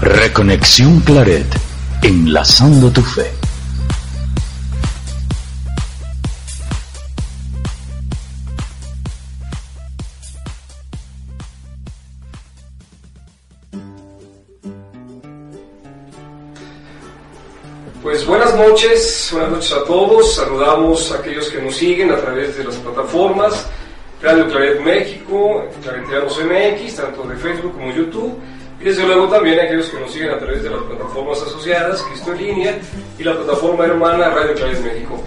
Reconexión Claret, enlazando tu fe. Pues buenas noches, buenas noches a todos. Saludamos a aquellos que nos siguen a través de las plataformas Radio Claret México, Claretianos MX, tanto de Facebook como YouTube. Y desde luego también a aquellos que nos siguen a través de las plataformas asociadas, Cristo en línea y la plataforma hermana Radio Claret México.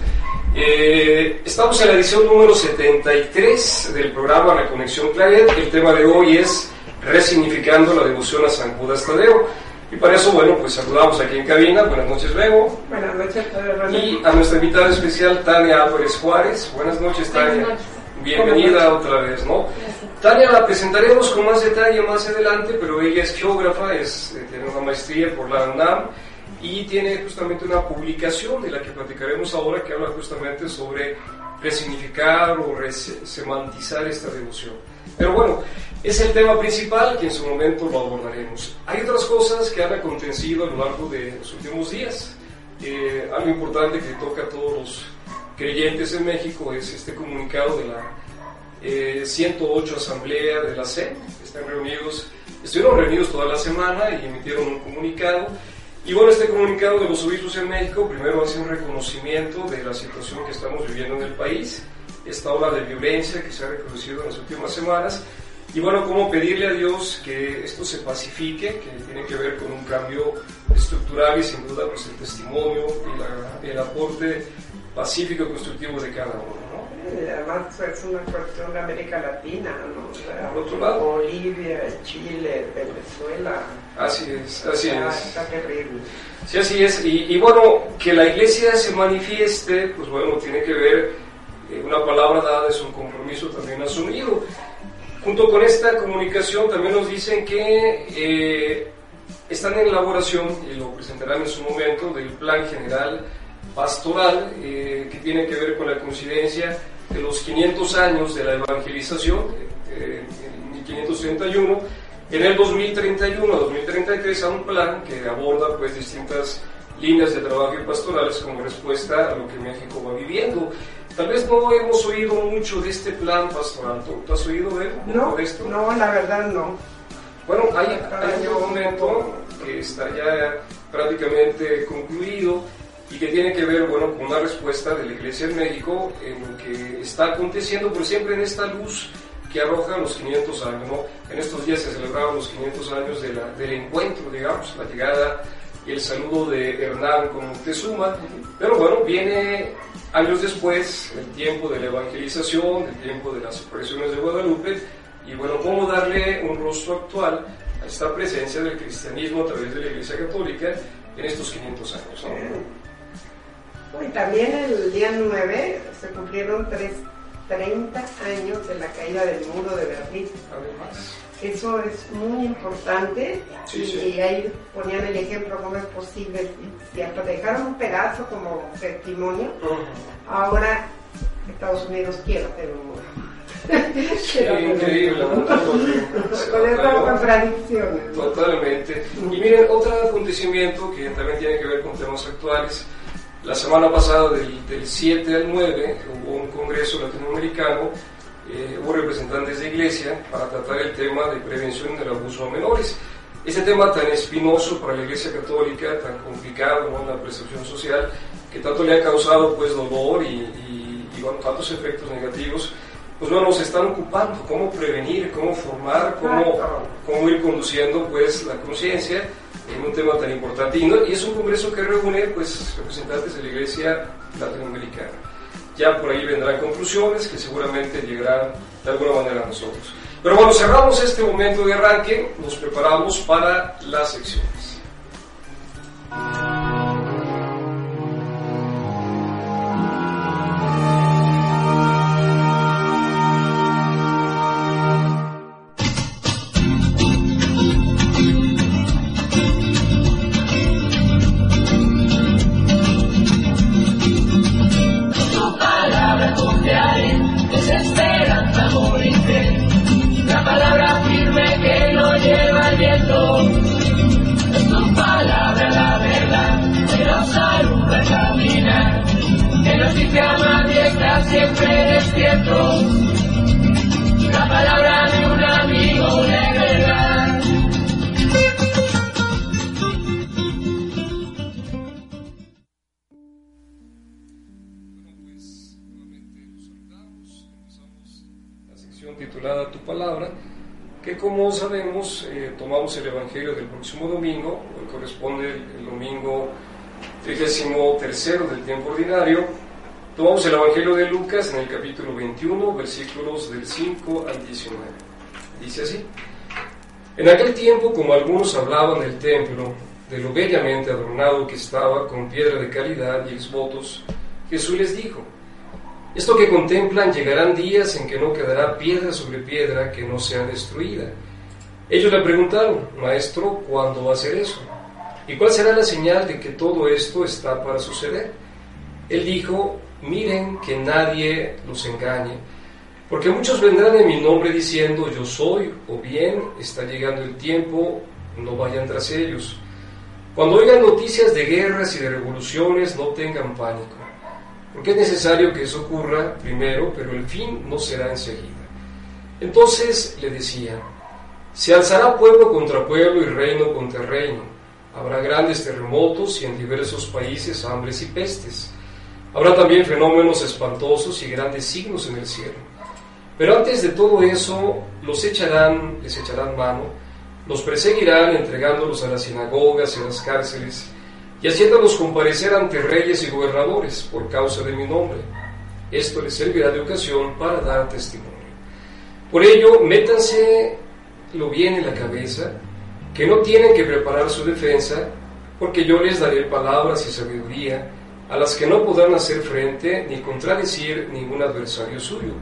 Eh, estamos en la edición número 73 del programa Reconexión Claret. El tema de hoy es resignificando la devoción a San Judas Tadeo. Y para eso, bueno, pues saludamos aquí en cabina. Buenas noches, Bego. Buenas noches, Y a nuestra invitada especial, Tania Álvarez Juárez. Buenas noches, Tania. Buenas noches. Bienvenida otra vez, ¿no? Tania la presentaremos con más detalle más adelante, pero ella es geógrafa, es, eh, tiene una maestría por la UNAM y tiene justamente una publicación de la que platicaremos ahora que habla justamente sobre resignificar o resemantizar esta devoción. Pero bueno, es el tema principal que en su momento lo abordaremos. Hay otras cosas que han acontecido a lo largo de los últimos días. Eh, algo importante que toca a todos los creyentes en México es este comunicado de la eh, 108 Asamblea de la CEN. Están reunidos, estuvieron reunidos toda la semana y emitieron un comunicado. Y bueno, este comunicado de los obispos en México primero hace un reconocimiento de la situación que estamos viviendo en el país, esta ola de violencia que se ha reproducido en las últimas semanas, y bueno, cómo pedirle a Dios que esto se pacifique, que tiene que ver con un cambio estructural y sin duda pues el testimonio y la, el aporte pacífico y constructivo de cada uno. ¿no? Y además es una cuestión de América Latina, ¿no? O sea, Por otro lado. Bolivia, Chile, Venezuela. Así es, así Está- es. Está terrible. Sí, así es. Y, y bueno, que la iglesia se manifieste, pues bueno, tiene que ver, eh, una palabra dada es un compromiso también asumido. Junto con esta comunicación también nos dicen que eh, están en elaboración, y lo presentarán en su momento, del plan general pastoral eh, que tiene que ver con la coincidencia de los 500 años de la evangelización, eh, en 1531, en el 2031 a 2033 a un plan que aborda pues distintas líneas de trabajo y pastorales como respuesta a lo que México va viviendo. Tal vez no hemos oído mucho de este plan pastoral. ¿Tú, has oído de, él? No, de esto? no, la verdad no. Bueno, hay, hay un documento que está ya prácticamente concluido y que tiene que ver, bueno, con una respuesta de la Iglesia en México en lo que está aconteciendo, por siempre en esta luz que arroja los 500 años, ¿no? En estos días se celebraban los 500 años de la- del encuentro, digamos, la llegada y el saludo de Hernán con Moctezuma, pero bueno, viene años después el tiempo de la evangelización, el tiempo de las apariciones de Guadalupe, y bueno, cómo darle un rostro actual a esta presencia del cristianismo a través de la Iglesia Católica en estos 500 años. ¿no? Y también el día 9 se cumplieron tres, 30 años de la caída del muro de Berlín. Además, Eso es muy importante Sí, y, sí. y ahí ponían el ejemplo cómo es posible, si hasta dejaron un pedazo como testimonio, ahora Estados Unidos quiere hacer un muro. Sí, increíble, Con batalló. contradicciones. Totalmente. Y miren, otro acontecimiento que también tiene que ver con temas actuales. La semana pasada, del, del 7 al 9, hubo un congreso latinoamericano, eh, hubo representantes de iglesia para tratar el tema de prevención del abuso a menores. Ese tema tan espinoso para la iglesia católica, tan complicado ¿no? en la percepción social, que tanto le ha causado pues dolor y, y- y, bueno, tantos efectos negativos, pues bueno, se están ocupando, cómo prevenir, cómo formar, cómo, cómo ir conduciendo pues la conciencia en un tema tan importante. Y, no- y es un congreso que reúne pues representantes de la iglesia latinoamericana. Ya por ahí vendrán conclusiones que seguramente llegarán de alguna manera a nosotros. Pero bueno, cerramos este momento de arranque, nos preparamos para las secciones. Próximo domingo, hoy corresponde el, domingo 33 del tiempo ordinario. Tomamos el Evangelio de Lucas en el capítulo 21, versículos del 5 al 19. Dice así. En aquel tiempo, como algunos hablaban del templo, de lo bellamente adornado que estaba con piedra de calidad y exvotos, Jesús les dijo, esto que contemplan llegarán días en que no quedará piedra sobre piedra que no sea destruida. Ellos le preguntaron, Maestro, ¿cuándo va a ser eso? ¿Y cuál será la señal de que todo esto está para suceder? Él dijo, miren que nadie los engañe, porque muchos vendrán en mi nombre diciendo, yo soy, o bien está llegando el tiempo, no vayan tras ellos. Cuando oigan noticias de guerras y de revoluciones, no tengan pánico porque es necesario que eso ocurra primero, pero el fin no será enseguida. Entonces le decía, se alzará pueblo contra pueblo y reino contra reino. Habrá grandes terremotos y en diversos países hambres y pestes. Habrá también fenómenos espantosos y grandes signos en el cielo. Pero antes de todo eso, los echarán, les echarán mano, los perseguirán entregándolos a las sinagogas y a las cárceles y haciéndolos comparecer ante reyes y gobernadores por causa de mi nombre. Esto les servirá de ocasión para dar testimonio. Por ello, métanse lo bien en la cabeza, que no tienen que preparar su defensa, porque yo les daré palabras y sabiduría a las que no podrán hacer frente ni contradecir ningún adversario suyo.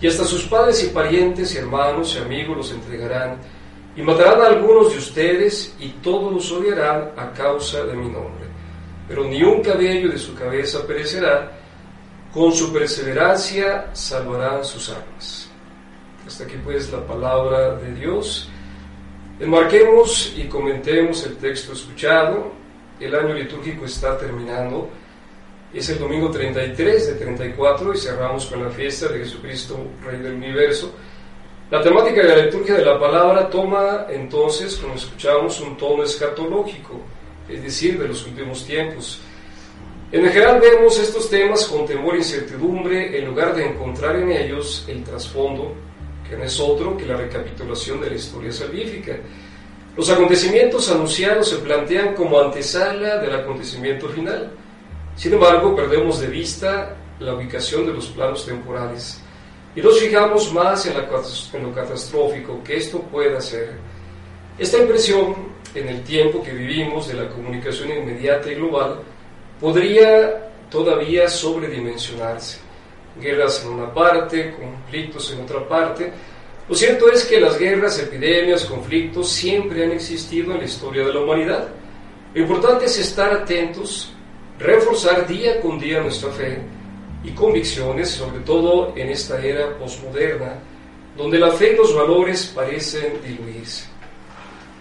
Y hasta sus padres y parientes y hermanos y amigos los entregarán y matarán a algunos de ustedes y todos los odiarán a causa de mi nombre. Pero ni un cabello de su cabeza perecerá, con su perseverancia salvarán sus almas. Hasta aquí pues la palabra de Dios. Enmarquemos y comentemos el texto escuchado. El año litúrgico está terminando. Es el domingo 33 de 34 y cerramos con la fiesta de Jesucristo, Rey del Universo. La temática de la liturgia de la palabra toma entonces, como escuchamos, un tono escatológico, es decir, de los últimos tiempos. En general vemos estos temas con temor e incertidumbre en lugar de encontrar en ellos el trasfondo, que no es otro que la recapitulación de la historia salvífica. Los acontecimientos anunciados se plantean como antesala del acontecimiento final. Sin embargo, perdemos de vista la ubicación de los planos temporales y nos fijamos más en, lo catastrófico que esto pueda ser. Esta impresión, en el tiempo que vivimos de la comunicación inmediata y global, podría todavía sobredimensionarse. Guerras en una parte, conflictos en otra parte. Lo cierto es que las guerras, epidemias, conflictos siempre han existido en la historia de la humanidad. Lo importante es estar atentos, reforzar día con día nuestra fe y convicciones, sobre todo en esta era posmoderna, donde la fe y los valores parecen diluirse.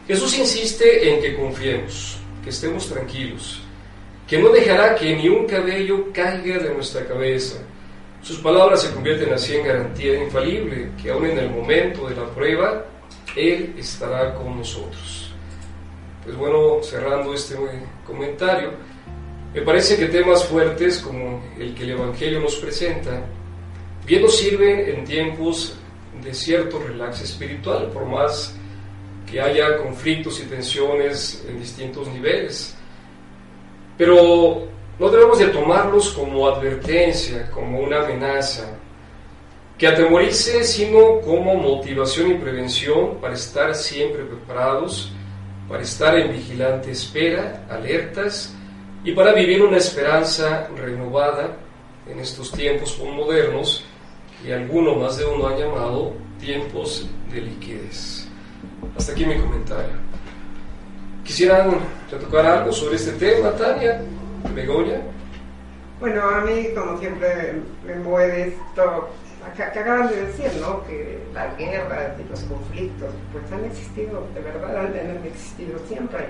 Jesús insiste en que confiemos, que estemos tranquilos, que no dejará que ni un cabello caiga de nuestra cabeza. Sus palabras se convierten así en garantía infalible, que aún en el momento de la prueba, Él estará con nosotros. Pues bueno, cerrando este comentario, me parece que temas fuertes como el que el Evangelio nos presenta, bien nos sirven en tiempos de cierto relax espiritual, por más que haya conflictos y tensiones en distintos niveles. Pero no debemos de tomarlos como advertencia, como una amenaza, que atemorice, sino como motivación y prevención para estar siempre preparados, para estar en vigilante espera, alertas, y para vivir una esperanza renovada en estos tiempos modernos que alguno más de uno ha llamado tiempos de liquidez. Hasta aquí mi comentario. ¿Quisieran retocar algo sobre este tema, Tania, Begoña? Bueno, a mí, como siempre, me mueve esto que, acaban de decir, ¿no? Que la guerra y los conflictos, pues han existido, de verdad han existido siempre.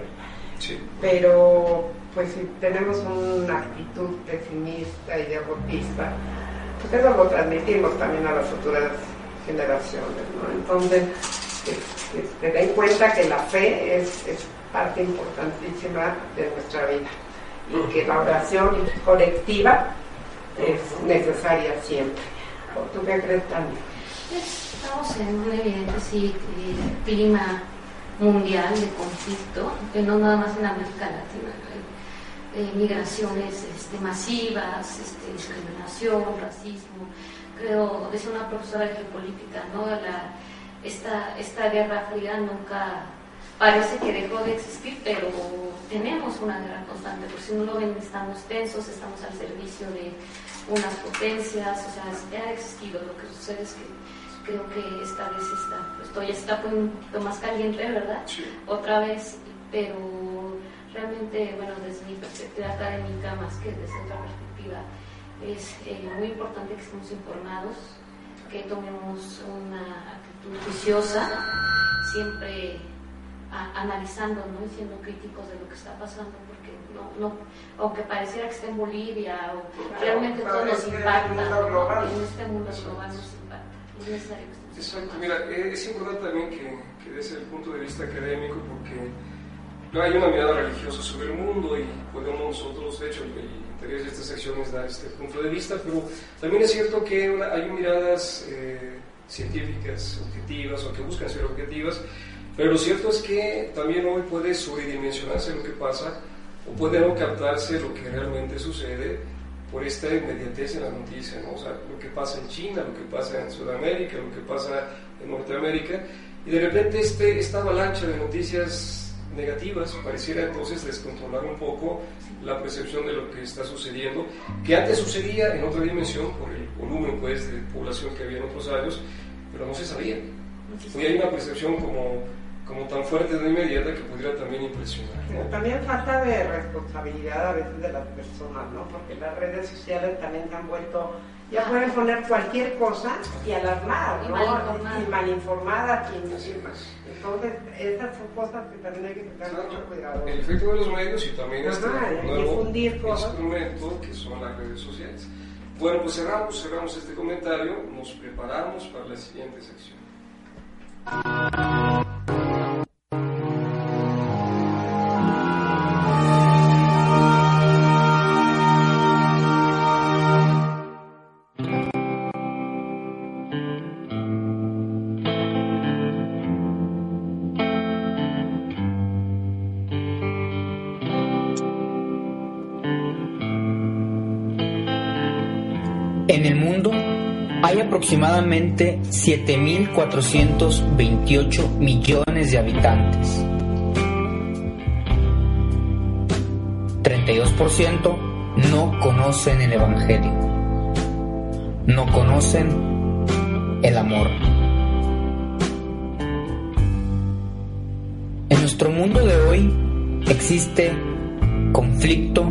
Sí. Pero pues si tenemos una actitud pesimista y derrotista, pues eso lo transmitimos también a las futuras generaciones, ¿no? Entonces, que, den cuenta que la fe es, es, parte importantísima de nuestra vida y que la oración colectiva es necesaria siempre. ¿Tú qué crees, Tania? Estamos en un evidente sí, eh, clima mundial de conflicto, que no nada más en América Latina. Eh, migraciones este, masivas, este, discriminación, racismo. Creo, decía una profesora de geopolítica, ¿no? La, esta, esta guerra fría nunca parece que dejó de existir, pero tenemos una guerra constante, porque si no lo ven, estamos tensos, estamos al servicio de unas potencias, o sea, ha existido. Lo que sucede es que creo que esta vez está, pues ya está un poquito más caliente, ¿verdad? Otra vez, pero realmente, bueno, desde mi perspectiva académica, más que desde otra perspectiva, es eh, muy importante que estemos informados, que tomemos una actitud juiciosa, siempre analizando, ¿no? y siendo críticos de lo que está pasando, porque no, no, aunque pareciera que esté en Bolivia, o realmente todo nos impacta, en este mundo global nos impacta. Es necesario que Exacto, mira, eh, es importante también que, que desde el punto de vista académico, porque no hay una mirada religiosa sobre el mundo y podemos nosotros, de hecho, el interés de esta sección es dar este punto de vista, pero también es cierto que hay miradas eh, científicas objetivas o que buscan ser objetivas, pero lo cierto es que también hoy puede sobredimensionarse lo que pasa o puede no captarse lo que realmente sucede por esta inmediatez en la noticia, ¿no? o sea, lo que pasa en China, lo que pasa en Sudamérica, lo que pasa en Norteamérica, y de repente este, esta avalancha de noticias negativas, pareciera entonces descontrolar un poco la percepción de lo que está sucediendo, que antes sucedía en otra dimensión por el volumen pues, de población que había en otros años, pero no se sabía. Hoy hay una percepción como, como tan fuerte de inmediata que pudiera también impresionar. También falta de responsabilidad a veces de las personas, ¿no? porque las redes sociales también se han vuelto ya pueden poner cualquier cosa y alarmar, ¿no? Y malinformar a Entonces, esas son cosas que también hay que tener mucho cuidado. El efecto de los medios y también este nuevo instrumento que son las redes sociales. Bueno, pues cerramos, cerramos este comentario, nos preparamos para la siguiente sección. Aproximadamente 7.428 millones de habitantes. 32% no conocen el Evangelio. No conocen el amor. En nuestro mundo de hoy existe conflicto,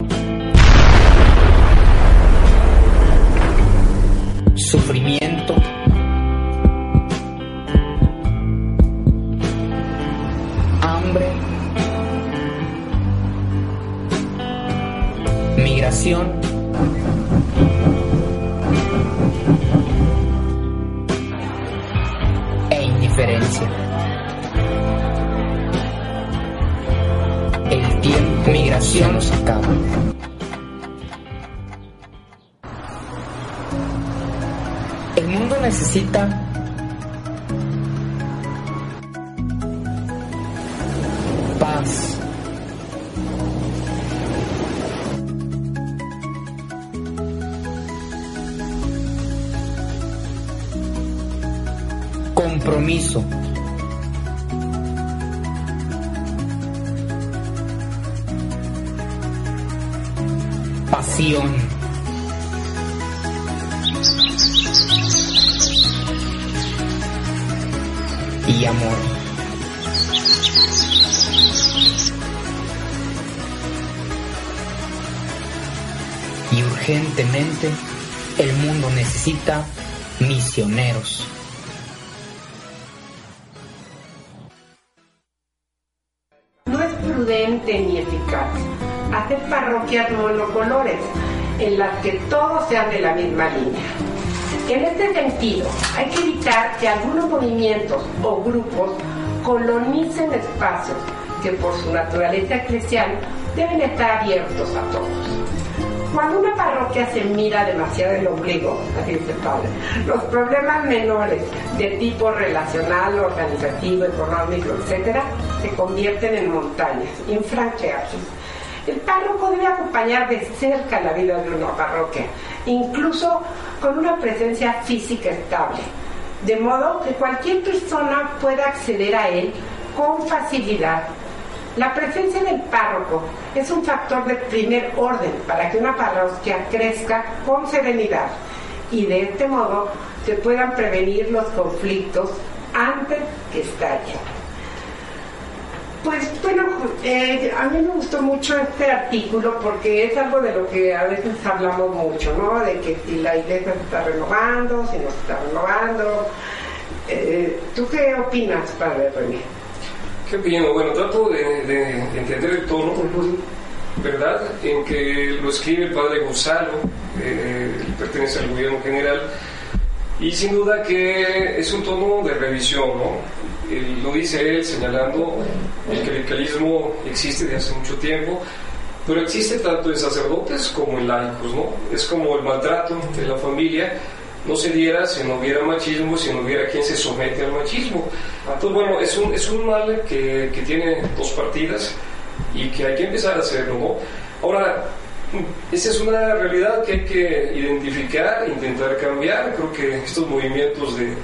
Y urgentemente el mundo necesita misioneros. No es prudente ni eficaz hacer parroquias monocolores en las que todos sean de la misma línea en este sentido, hay que evitar que algunos movimientos o grupos colonicen espacios que por su naturaleza eclesial deben estar abiertos a todos. Cuando una parroquia se mira demasiado el ombligo, así dice padre, los problemas menores de tipo relacional, organizativo, económico, etcétera, se convierten en montañas infranqueables. El párroco debe acompañar de cerca la vida de una parroquia, incluso con una presencia física estable, de modo que cualquier persona pueda acceder a él con facilidad la presencia del párroco es un factor de primer orden para que una parroquia crezca con serenidad y de este modo se puedan prevenir los conflictos antes que estallen. Pues bueno, eh, a mí me gustó mucho este artículo porque es algo de lo que a veces hablamos mucho, ¿no? De que si la iglesia se está renovando, si no se está renovando. Eh, ¿Tú qué opinas, padre René? Qué bien, bueno, trato de, entender el tono, ¿verdad?, en que lo escribe el padre Gonzalo, eh, pertenece al gobierno general, y sin duda que es un tono de revisión, ¿no? Lo dice él señalando el clericalismo existe desde hace mucho tiempo, pero existe tanto en sacerdotes como en laicos, ¿no? Es como el maltrato de la familia no se diera si no hubiera machismo, si no hubiera quien se somete al machismo. Entonces, bueno, es un, es un mal que, que tiene dos partidas y que hay que empezar a hacerlo. Ahora, esa es una realidad que hay que identificar, intentar cambiar. Creo que estos movimientos de,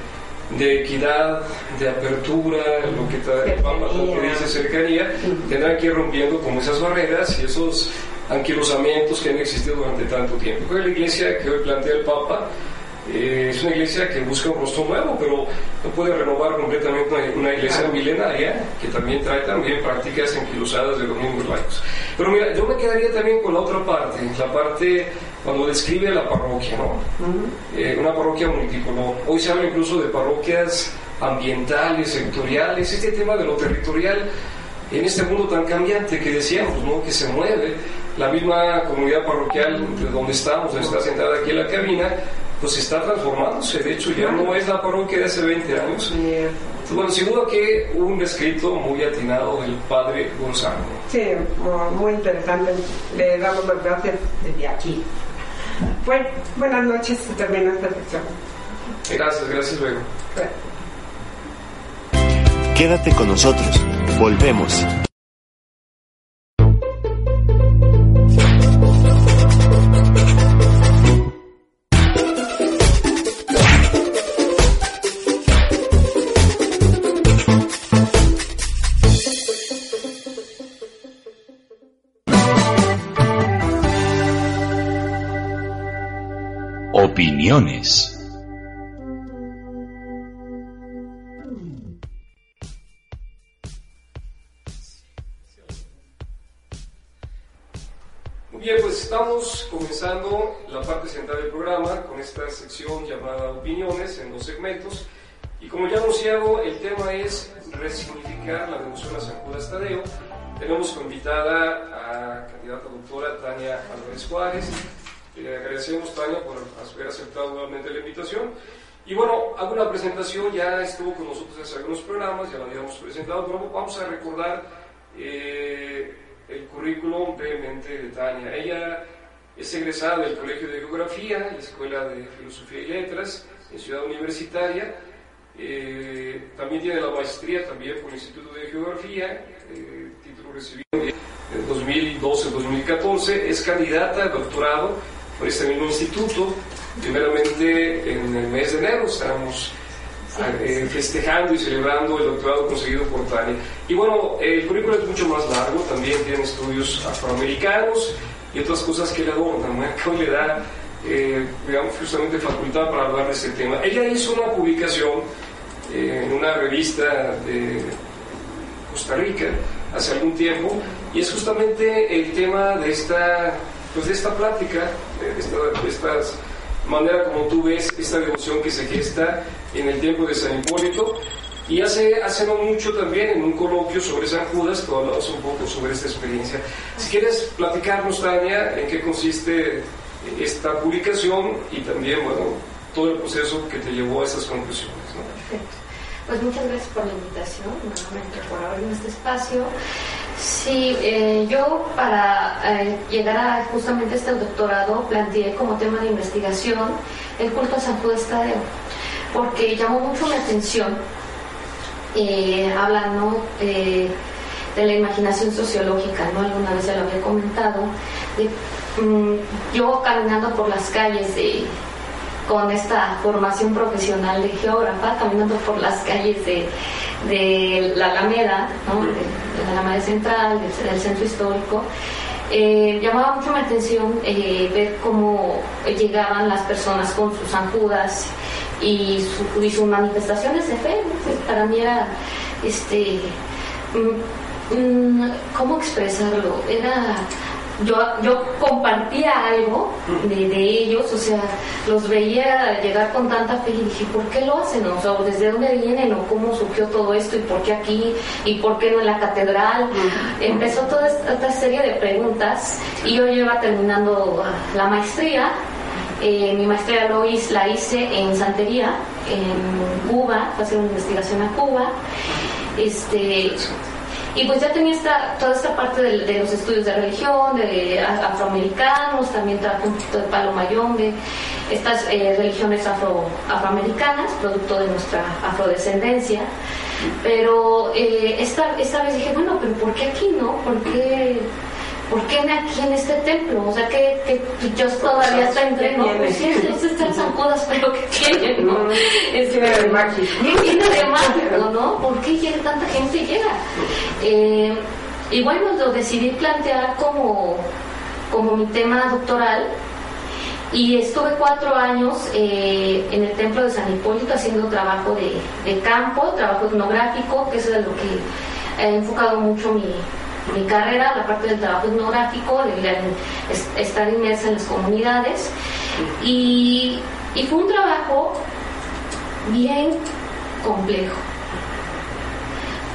de equidad, de apertura, lo que, lo que dice cercanía, tendrán que ir rompiendo como esas barreras y esos anquilosamientos que han existido durante tanto tiempo. La iglesia que hoy plantea el Papa eh, es una iglesia que busca un rostro nuevo, pero no puede renovar completamente una, iglesia milenaria que también trae también prácticas enquilosadas de los mismos laicos. Pero mira, yo me quedaría también con la otra parte, la parte cuando describe la parroquia, ¿no? Eh, una parroquia multicolor. Hoy se habla incluso de parroquias ambientales, sectoriales, este tema de lo territorial en este mundo tan cambiante que decíamos, ¿no? Que se mueve. La misma comunidad parroquial de donde estamos, donde está sentada aquí en la cabina, pues está transformándose. De hecho, ya no es la parroquia de hace 20 años. Bueno, sin duda que un escrito muy atinado del padre Gonzalo. Sí, muy interesante. Le damos las gracias desde aquí. Bueno, buenas noches, se termina esta sección. Gracias, gracias luego. Quédate con nosotros, volvemos. Opiniones. Muy bien, pues estamos comenzando la parte central del programa con esta sección llamada Opiniones en dos segmentos. Y como ya anunciado, el tema es resignificar la devoción a San Judas Tadeo. Tenemos como invitada a candidata doctora Tania Álvarez Juárez, le agradecemos, Tania, por haber aceptado nuevamente la invitación. Y bueno, hago una presentación, ya estuvo con nosotros hace algunos programas, ya la habíamos presentado, pero vamos a recordar eh, el currículum brevemente de Tania. Ella es egresada del Colegio de Geografía, la Escuela de Filosofía y Letras, en Ciudad Universitaria. Eh, también tiene la maestría también por el Instituto de Geografía, eh, título recibido en 2012-2014. Es candidata a doctorado por este mismo instituto. Primeramente en el mes de enero estábamos eh, festejando y celebrando el doctorado conseguido por Tania. Y bueno, el currículo es mucho más largo, también tiene estudios afroamericanos y otras cosas que le adornan, hoy le da, eh, digamos, justamente facultad para hablar de este tema. Ella hizo una publicación eh, en una revista de Costa Rica hace algún tiempo y es justamente el tema de esta pues de esta plática, de esta, de esta manera como tú ves esta devoción que se gesta en el tiempo de San Hipólito. Y hace, hace no mucho también en un coloquio sobre San Judas, tú hablabas un poco sobre esta experiencia. Si quieres platicarnos, Tania, en qué consiste esta publicación y también, bueno, todo el proceso que te llevó a esas conclusiones. Perfecto. Pues muchas gracias por la invitación, nuevamente por abrirme este espacio. Sí, eh, yo para eh, llegar a justamente este doctorado planteé como tema de investigación el culto a San Judas Tadeo, porque llamó mucho mi atención, eh, hablando eh, de la imaginación sociológica, ¿no? Alguna vez ya lo había comentado, mm, yo caminando por las calles de, con esta formación profesional de geógrafa, caminando por las calles de, de la Alameda, ¿no? de, la Alameda Central, del, centro histórico, eh, llamaba mucho mi atención eh, ver cómo llegaban las personas con sus anjudas y, su- y sus manifestaciones de fe. Pues para mí era, este, mm, mm, ¿cómo expresarlo? Era, yo, yo compartía algo de, de ellos, o sea, los veía llegar con tanta fe y dije, ¿por qué lo hacen? O sea, ¿desde dónde vienen? ¿O cómo surgió todo esto? ¿Y por qué aquí? ¿Y por qué no en la catedral? Empezó toda esta, serie de preguntas y yo iba terminando la maestría. Eh, mi maestría lo hice, la hice en santería, en Cuba, fue a hacer una investigación a Cuba. Este, y pues ya tenía esta, toda esta parte de, los estudios de religión, de afroamericanos, también trabajé un poquito de palo mayombe, estas eh, religiones afro, afroamericanas, producto de nuestra afrodescendencia. Pero eh, esta, esta vez dije, bueno, pero ¿por qué aquí no? ¿Por qué, ¿por qué aquí en este templo? O sea, que, que Dios todavía está entre no, pues sí, están San Judas, pero ¿qué tienen, no? Es- Tiene de de ¿no? ¿Por qué llega, tanta gente llega? Eh, y bueno, lo decidí plantear como, como mi tema doctoral y estuve cuatro años eh, en el templo de San Hipólito haciendo trabajo de, de campo, trabajo etnográfico, que eso es lo que he enfocado mucho mi, mi carrera, la parte del trabajo etnográfico, de es- estar inmersa en las comunidades. Y, y fue un trabajo bien complejo.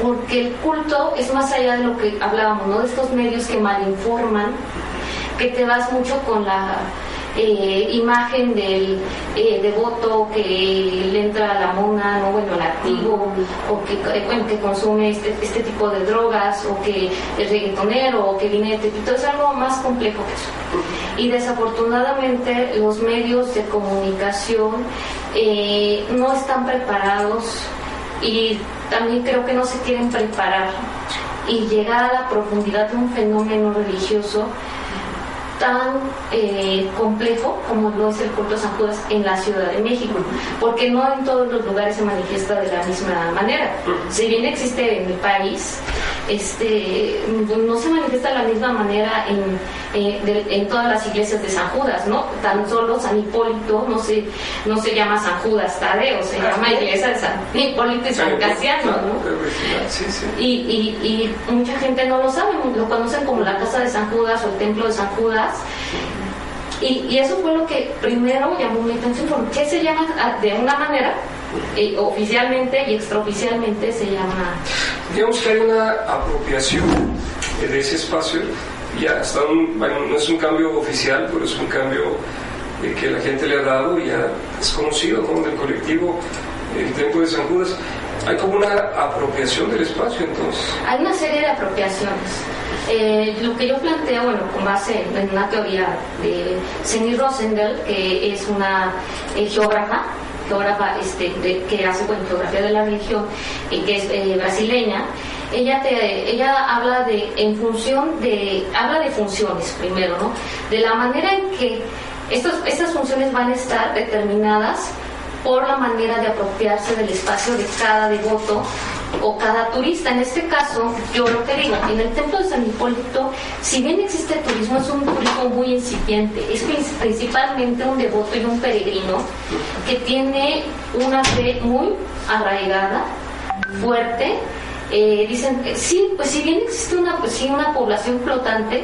Porque el culto es más allá de lo que hablábamos, ¿no? De estos medios que malinforman, que te vas mucho con la eh, imagen del eh, devoto que le entra a la mona, ¿no? bueno, al activo, o que, eh, bueno, que consume este, este tipo de drogas, o que es reggaetonero, o que viene de Tepito, es algo más complejo que eso. Y desafortunadamente los medios de comunicación eh, no están preparados y también creo que no se quieren preparar y llegar a la profundidad de un fenómeno religioso tan eh, complejo como lo es el culto a San Judas en la Ciudad de México, porque no en todos los lugares se manifiesta de la misma manera. Si bien existe en el país, este, no se manifiesta de la misma manera en, eh, de- en todas las iglesias de San Judas, ¿no? Tan solo San Hipólito no se, no se llama San Judas Tadeo, se llama iglesia de San Hipólito y San Casiano, ¿no? Sí, sí. Y, y, y mucha gente no lo sabe, lo conocen como la casa de San Judas o el templo de San Judas. Y, y eso fue lo que primero llamó mi atención, ¿por qué se llama ah, de una manera? Eh, oficialmente y extraoficialmente se llama Digamos que hay una apropiación de ese espacio, ya está un, bueno, no es un cambio oficial, pero es un cambio eh, que la gente le ha dado y ya es conocido como del colectivo el Templo de San Judas. Hay como una apropiación del espacio entonces. Hay una serie de apropiaciones. Eh, lo que yo planteo, bueno, con base en una teoría de Senny Rosendel, que es una eh, geógrafa, geógrafa este, de- que hace bueno, geografía de la religión y que es eh, brasileña, ella, ella habla de, en función de, habla de funciones primero, ¿no? De la manera en que estos, estas funciones van a estar determinadas por la manera de apropiarse del espacio de cada devoto o cada turista. En este caso, yo lo que digo, en el templo de San Hipólito, si bien existe turismo, es un turismo muy incipiente, es prin- principalmente un devoto y un peregrino que tiene una fe muy arraigada, fuerte. Eh, dicen, eh, sí, pues si bien existe una, pues, sí, una población flotante,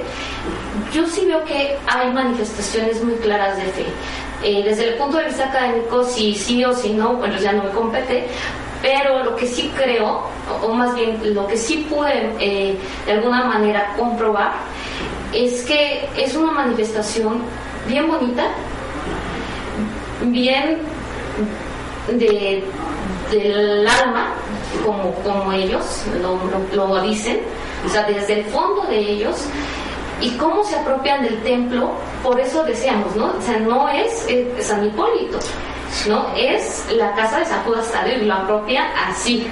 yo sí veo que hay manifestaciones muy claras de fe. Eh, desde el punto de vista académico, si sí o si no, bueno, ya no me compete, pero lo que sí creo, o, más bien lo que sí pude eh, de alguna manera comprobar, es que es una manifestación bien bonita, bien de del alma, como, como ellos lo, lo, dicen, o sea, desde el fondo de ellos, y cómo se apropian del templo, por eso decíamos, ¿no? O sea, no es eh, San Hipólito, ¿no? Es la casa de San Judas Tadeo y lo apropian así.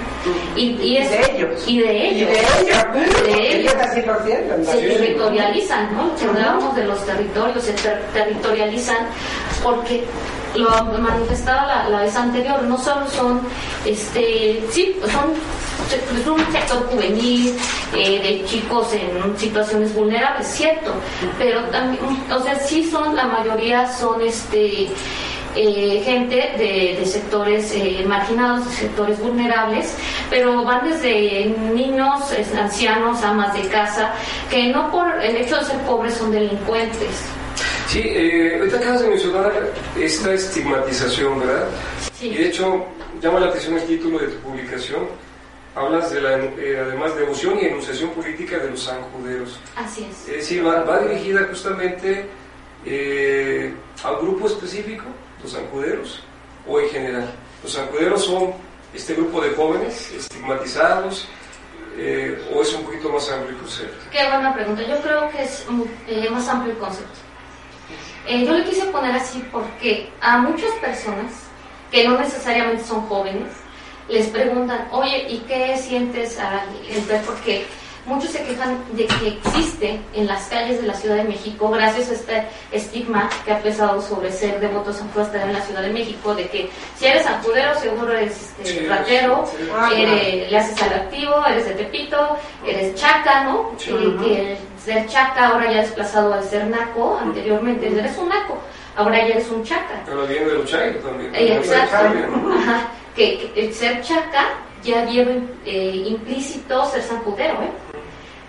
Y, y es, de ellos. Y de ellos. Y de ellos. Y de ellos. Ellos así lo sienten. Se territorializan, ¿no? Que hablábamos de los territorios, se ter- territorializan porque lo manifestaba la, la vez anterior, no solo son, este, sí, son es un sector juvenil eh, de chicos en situaciones vulnerables, cierto, pero también, o sea, sí son, la mayoría son, este, eh, gente de, de sectores eh, marginados, de sectores vulnerables, pero van desde niños, ancianos, amas de casa, que no por el hecho de ser pobres son delincuentes. Sí, eh, ahorita acabas de mencionar esta estigmatización, ¿verdad? Sí. Y de hecho, llama la atención el título de tu publicación. Hablas de la, eh, además, devoción y enunciación política de los sanjuderos. Así es. Es decir, va, va dirigida justamente eh, a un grupo específico, los sanjuderos, o en general. Los sanjuderos son este grupo de jóvenes estigmatizados, eh, o es un poquito más amplio el concepto. Qué buena pregunta. Yo creo que es eh, más amplio el concepto. Eh, yo le quise poner así porque a muchas personas que no necesariamente son jóvenes les preguntan, oye, ¿y qué sientes al ver? Porque muchos se quejan de que existe en las calles de la Ciudad de México, gracias a este estigma que ha pesado sobre ser devoto San en la Ciudad de México, de que si eres sanjudero seguro eres este, ratero. Ah, eres- le haces al activo, eres de Tepito, eres chaca, ¿no? Sí. Eh, que el ser chaca ahora ya desplazado al ser naco, anteriormente eres un naco, ahora ya eres un chaca. Pero viene de también. Eh, exacto. También. Ajá. Que, que el ser chaca ya lleva eh, implícito ser sanjudero, ¿eh?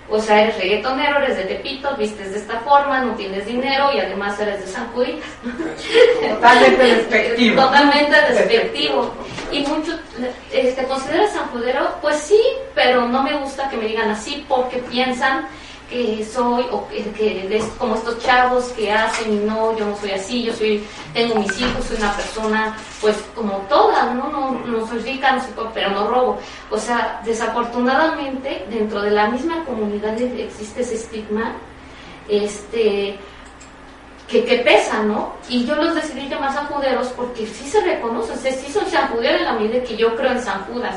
O sea, eres reggaetonero, eres de Tepito, vistes de esta forma, no tienes dinero y además eres de San Juditas. Totalmente despectivo. Totalmente despectivo. Y muchos, eh, ¿te consideras sanjudero? Pues sí, pero no me gusta que me digan así porque piensan que soy, o que, es como estos chavos que hacen y no, yo no soy así, yo soy, tengo mis hijos, soy una persona, pues como toda, ¿no? No, no soy rica, no soy pero no robo. O sea, desafortunadamente, dentro de la misma comunidad existe ese estigma, este, que, que pesa, ¿no? Y yo los decidí llamar sanjuderos porque sí se reconocen, o sí soy sanjudero en la medida que yo creo en San Judas,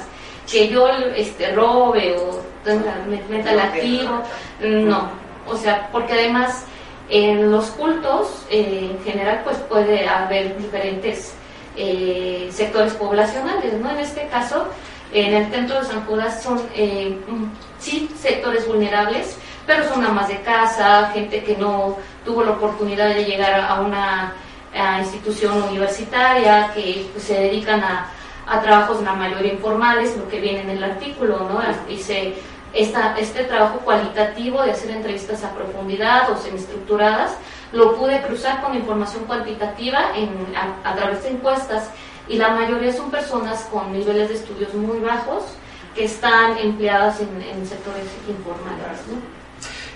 que yo este, robe o tenga, me meta el activo, no, o sea, porque además en los cultos eh, en general pues puede haber diferentes eh, sectores poblacionales, ¿no? En este caso, en el templo de San Judas son eh, mm, sí sectores vulnerables, pero son amas de casa, gente que no tuvo la oportunidad de llegar a una a institución universitaria, que pues, se dedican a, a trabajos la mayoría informales, lo que viene en el artículo, ¿no? Dice esta, este trabajo cualitativo de hacer entrevistas a profundidad o semiestructuradas, lo pude cruzar con información cuantitativa en, a, a través de encuestas y la mayoría son personas con niveles de estudios muy bajos que están empleadas en, en sectores informales. ¿no?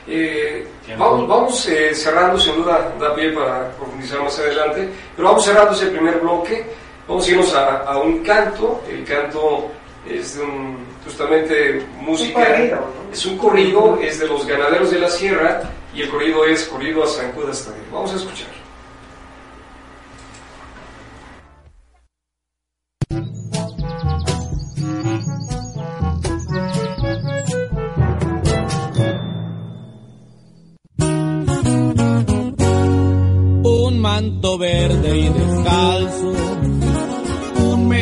Eh, vamos vamos eh, cerrando, sin duda da pie para profundizar más adelante, pero vamos cerrando ese primer bloque. Vamos a irnos a, a un canto. El canto es de un, justamente música. corrido, ¿no? Es un corrido, es de los ganaderos de la sierra y el corrido es corrido a San Judas Tadeo. Vamos a escuchar. un manto verde y descalzo,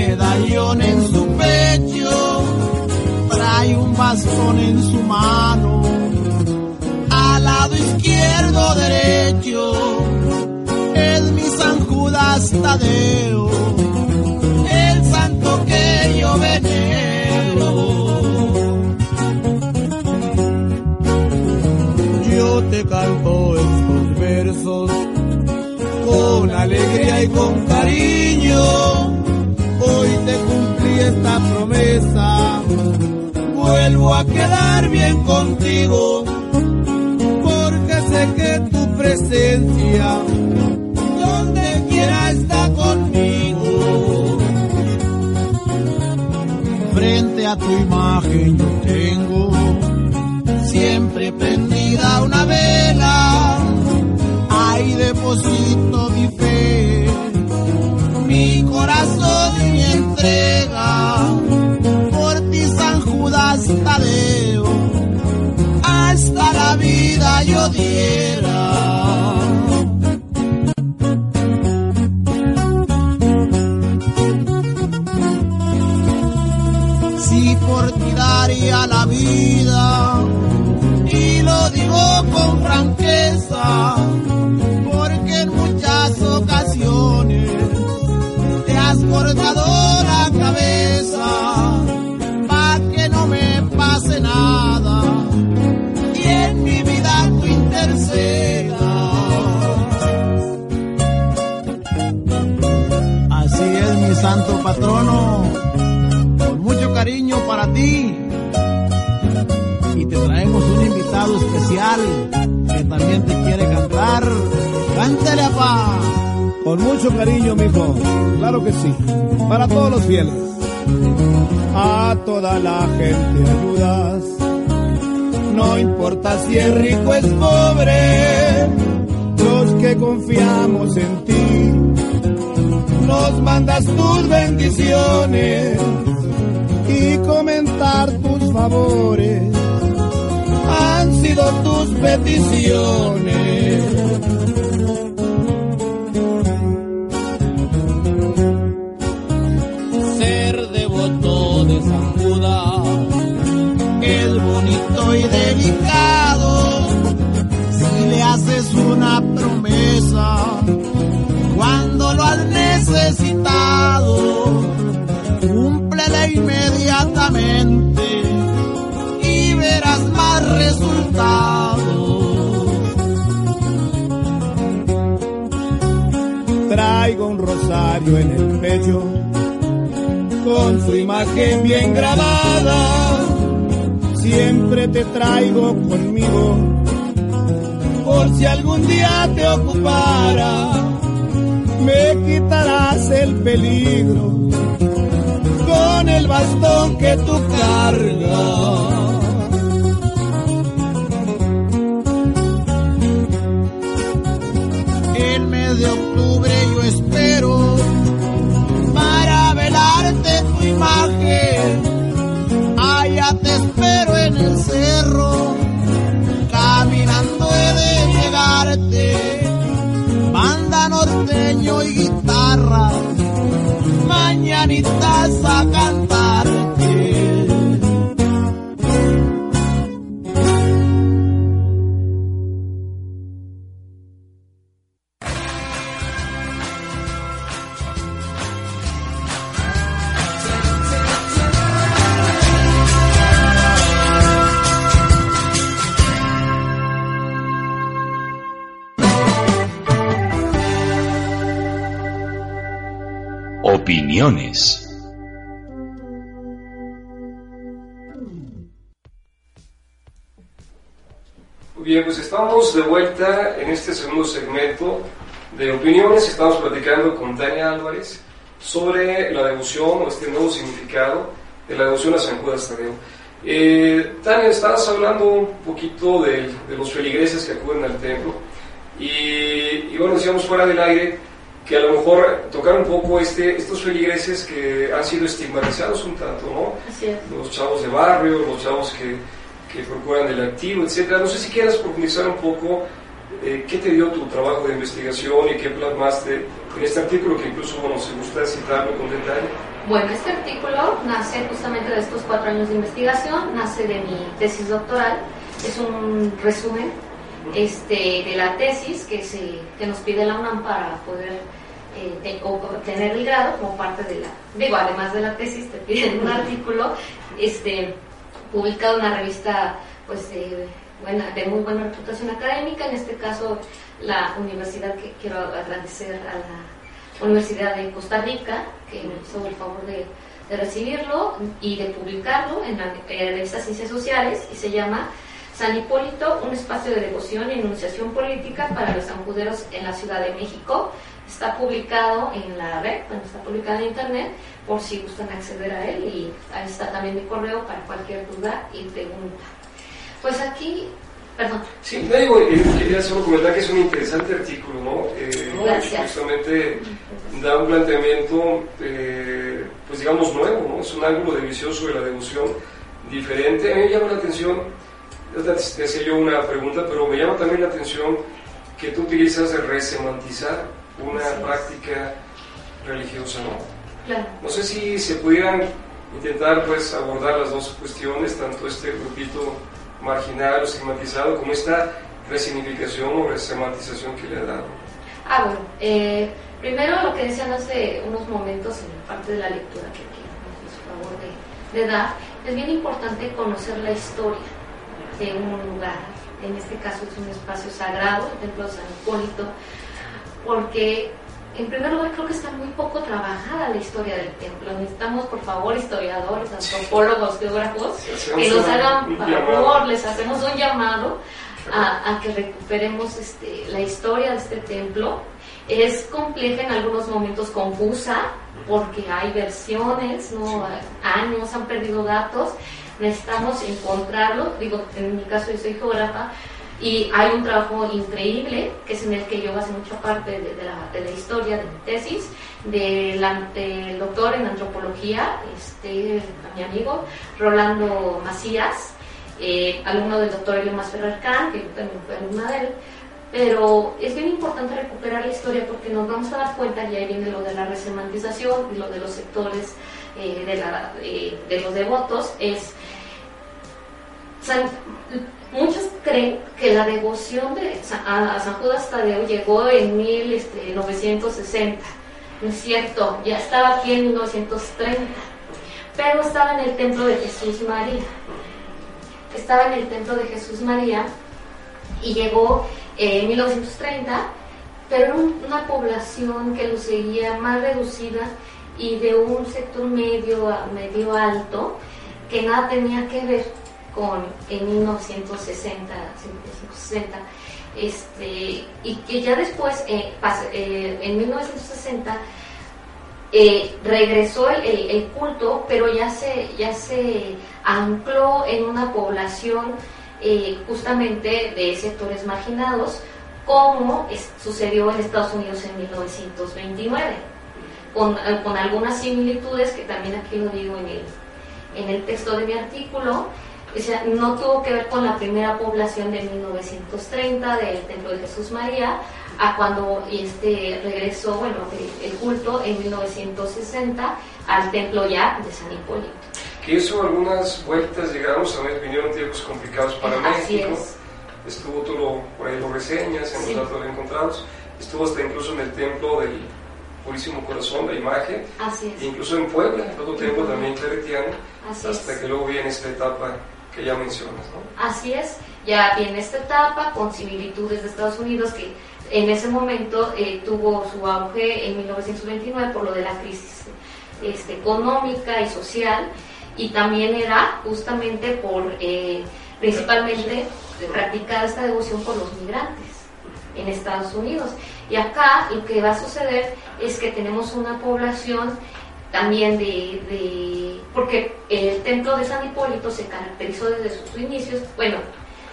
medallón en su pecho, trae un bastón en su mano, al lado izquierdo derecho, es mi San Judas Tadeo, el santo que yo venero. Yo te canto estos versos con alegría y con cariño. Cumplí esta promesa. Vuelvo a quedar bien contigo, porque sé que tu presencia donde quiera está conmigo. a tu imagen yo tengo siempre prendida una vela. Ahí deposito mi fe, Por ti San Judas Tadeo, hasta la vida yo diera. Si por ti daría la vida, y lo digo con franqueza, porque en muchas ocasiones te has cortado ti. Y te traemos un invitado especial que también te quiere cantar. Cántale, apá. Con mucho cariño, mijo. Claro que sí. Para todos los fieles. A toda la gente ayudas. No importa si es rico es pobre. Los que confiamos en ti. Nos mandas tus bendiciones y comentar tus favores han sido tus peticiones. Inmediatamente y verás más resultados Traigo un rosario en el pecho con su imagen bien grabada. Siempre te traigo conmigo por si algún día te ocupara. Me quitarás el peligro con el bastón que tú cargas. el mes de octubre yo espero para velarte tu imagen. Allá te espero en el cerro, caminando he de llegarte. Banda norteño y guitarra, mañanitas Opiniones. Bien, pues estamos de vuelta en este segundo segmento de opiniones. Estamos platicando con Tania Álvarez sobre la devoción o este nuevo significado de la devoción a San Judas Tadeo. Eh, Tania, estabas hablando un poquito de, de los feligreses que acuden al templo y, y bueno, decíamos fuera del aire que a lo mejor tocar un poco este, estos feligreses que han sido estigmatizados un tanto, ¿no? Así es. Los chavos de barrio, los chavos que, que procuran el activo, etcétera. No sé si quieras profundizar un poco eh, qué te dio tu trabajo de investigación y qué plasmaste en este artículo que incluso, bueno, se gusta citarlo con detalle. Bueno, este artículo nace justamente de estos cuatro años de investigación, nace de mi tesis doctoral, es un resumen este, de la tesis que, se, que nos pide la UNAM para poder eh, te- obtener el grado como parte de la, digo, además de la tesis te piden un artículo este, publicado una revista pues, de, buena, de muy buena reputación académica, en este caso la universidad que quiero agradecer a la Universidad de Costa Rica, que me hizo el favor de, recibirlo y de publicarlo en la eh, revista Ciencias Sociales y se llama San Hipólito, un espacio de devoción y enunciación política para los sanjuderos en la Ciudad de México. Está publicado en la red, bueno, está publicado en internet, por si gustan acceder a él y ahí está también mi correo para cualquier duda y pregunta. Pues aquí, perdón. Sí, no digo, quería solo comentar que es un interesante artículo, ¿no? Eh, Gracias. Justamente da un planteamiento, eh, pues digamos, nuevo, ¿no? Es un ángulo de visión sobre la devoción diferente. A mí me llama la atención, te te hacía yo una pregunta, pero me llama también la atención que tú utilizas el resemantizar una es. práctica religiosa, ¿no? Claro. No sé si se pudieran intentar pues abordar las dos cuestiones, tanto este grupito marginal o estigmatizado como esta resignificación o resemantización que le ha dado. Ah, bueno, eh, primero lo que decían hace unos momentos en la parte de la lectura que aquí hizo favor de, de dar, es bien importante conocer la historia de un lugar. En este caso es un espacio sagrado, el Templo de San Hipólito, porque en primer lugar creo que está muy poco trabajada la historia del templo. Necesitamos, por favor, historiadores, antropólogos, geógrafos, que nos hagan favor, les hacemos un llamado a, a que recuperemos este, la historia de este templo. Es compleja en algunos momentos confusa porque hay versiones, ¿no? años, han perdido datos. Necesitamos encontrarlo. Digo, en mi caso yo soy geógrafa y hay un trabajo increíble que es en el que yo hace mucha parte de, de la, de la historia de mi tesis, de del doctor en antropología, este, mi amigo Rolando Macías, eh, alumno del doctor Elimas Ferrer Kahn, que yo también fui alumna de él. Pero es bien importante recuperar la historia porque nos vamos a dar cuenta, y ahí viene lo de la resemantización y lo de los sectores eh, de, la- de- de los devotos, es San- muchos creen que la devoción de a, San Judas Tadeo llegó en 1960. No es cierto, ya estaba aquí en 1930, pero estaba en el templo de Jesús María. Estaba en el templo de Jesús María y llegó eh, en 1930, pero una población que lo seguía más reducida y de un sector medio medio alto que nada tenía que ver con en 1960, 1960 este, y que ya después, eh, eh, en 1960, eh, regresó el, culto, pero ya se, ya se ancló en una población justamente de sectores marginados, como sucedió en Estados Unidos en 1929, con, con algunas similitudes que también aquí lo digo en el, en el texto de mi artículo. O sea, no tuvo que ver con la primera población de 1930 del Templo de Jesús María, a cuando este regresó, bueno, el, culto en 1960 al templo ya de San Hipólito. Que eso algunas vueltas llegamos a ver, vinieron tiempos complicados para Así México. es. Estuvo tú lo, por ahí lo reseñas en Sí. los datos encontrados. Estuvo hasta incluso en el templo del Purísimo Corazón, la imagen. Así es. E incluso en Puebla, en otro templo también claretiano, Así hasta es. que luego viene esta etapa que ya mencionas, ¿no? Así es, ya viene esta etapa con similitudes de Estados Unidos que en ese momento eh, tuvo su auge en 1929 por lo de la crisis este, económica y social y también era justamente por, eh, principalmente, practicada esta devoción por los migrantes en Estados Unidos. Y acá lo que va a suceder es que tenemos una población también de- porque el templo de San Hipólito se caracterizó desde sus inicios, bueno,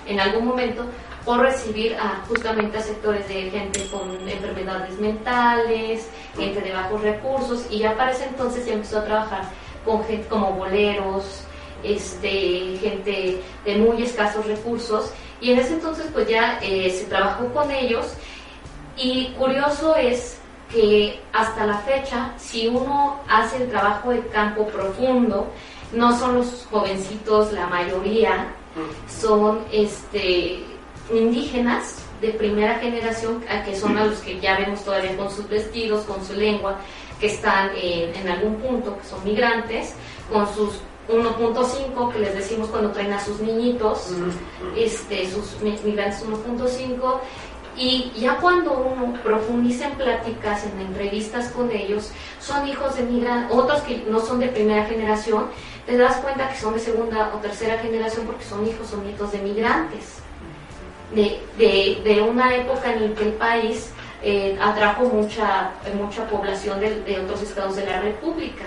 en algún momento, por recibir a justamente a sectores de gente con enfermedades mentales, gente de bajos recursos, y ya para ese entonces ya empezó a trabajar con gente como boleros, este, gente de muy escasos recursos, y en ese entonces pues ya eh, se trabajó con ellos, y curioso es que hasta la fecha, si uno hace el trabajo de campo profundo, no son los jovencitos la mayoría, son este, indígenas de primera generación, a que son a los que ya vemos todavía con sus vestidos, con su lengua, que están en, en algún punto, que son migrantes, con sus 1.5, que les decimos cuando traen a sus niñitos, este, sus mi- migrantes 1.5, y ya cuando uno profundiza en pláticas, en entrevistas con ellos, son hijos de migrantes, otros que no son de primera generación, te das cuenta que son de segunda o tercera generación porque son hijos o nietos de migrantes. De, de, de una época en la que el país eh, atrajo mucha, mucha población de, de otros estados de la República.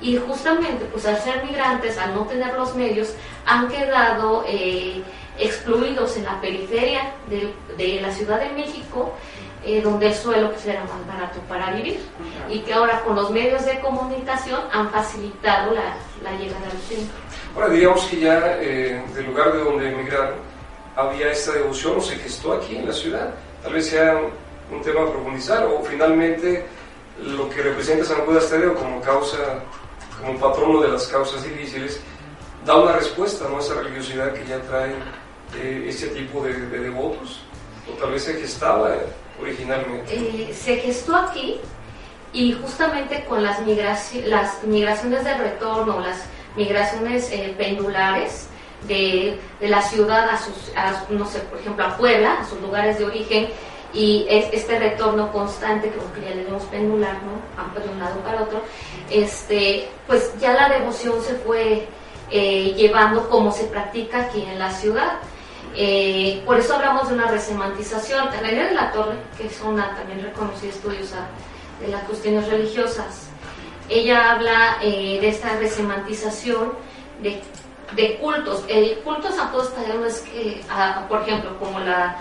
Y justamente, pues al ser migrantes, al no tener los medios, han quedado eh, excluidos en la periferia de, de la Ciudad de México, eh, donde el suelo pues, era más barato para vivir. Y que ahora con los medios de comunicación han facilitado la, la llegada al centro. Ahora diríamos que ya eh, del lugar de donde emigraron había esta devoción o se gestó aquí en la ciudad. Tal vez sea un tema a profundizar o finalmente lo que representa San Judas Tadeo como causa, como patrono de las causas difíciles, da una respuesta ¿no? a esa religiosidad que ya trae este tipo de, de devotos o tal vez se gestaba originalmente. Eh, se gestó aquí y justamente con las, migraci- las migraciones de retorno, las migraciones eh, pendulares de, de la ciudad a sus, no sé, por ejemplo, a Puebla, a sus lugares de origen, y es- este retorno constante, que porque ya le vemos pendular, ¿no? De un lado para otro, este, pues ya la devoción se fue eh, llevando como se practica aquí en la ciudad. Eh, por eso hablamos de una resemantización. René de la Torre, que es una también reconocida estudiosa de las cuestiones religiosas, ella habla eh, de esta resemantización de, de cultos. El culto a no es que, ah, por ejemplo, como la,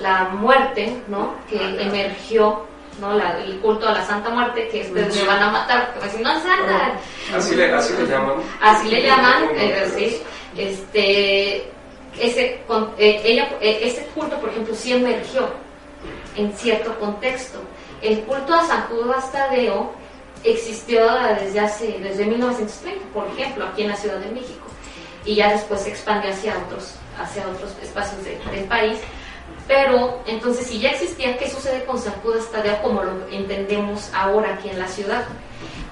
la muerte, ¿no? Que emergió, ¿no? La- el culto a la Santa Muerte, que ustedes me van a matar, porque si no es santa. Así le, así le llaman. Así le llaman, eh, sí, este, ese, eh, ella, eh, ese culto, por ejemplo, sí emergió en cierto contexto. El culto a San Judas Tadeo existió desde hace, desde 1930, por ejemplo, aquí en la Ciudad de México, y ya después se expandió hacia otros, hacia otros espacios de- del país. Pero entonces, si ya existía, ¿qué sucede con San Judas Tadeo como lo entendemos ahora aquí en la ciudad?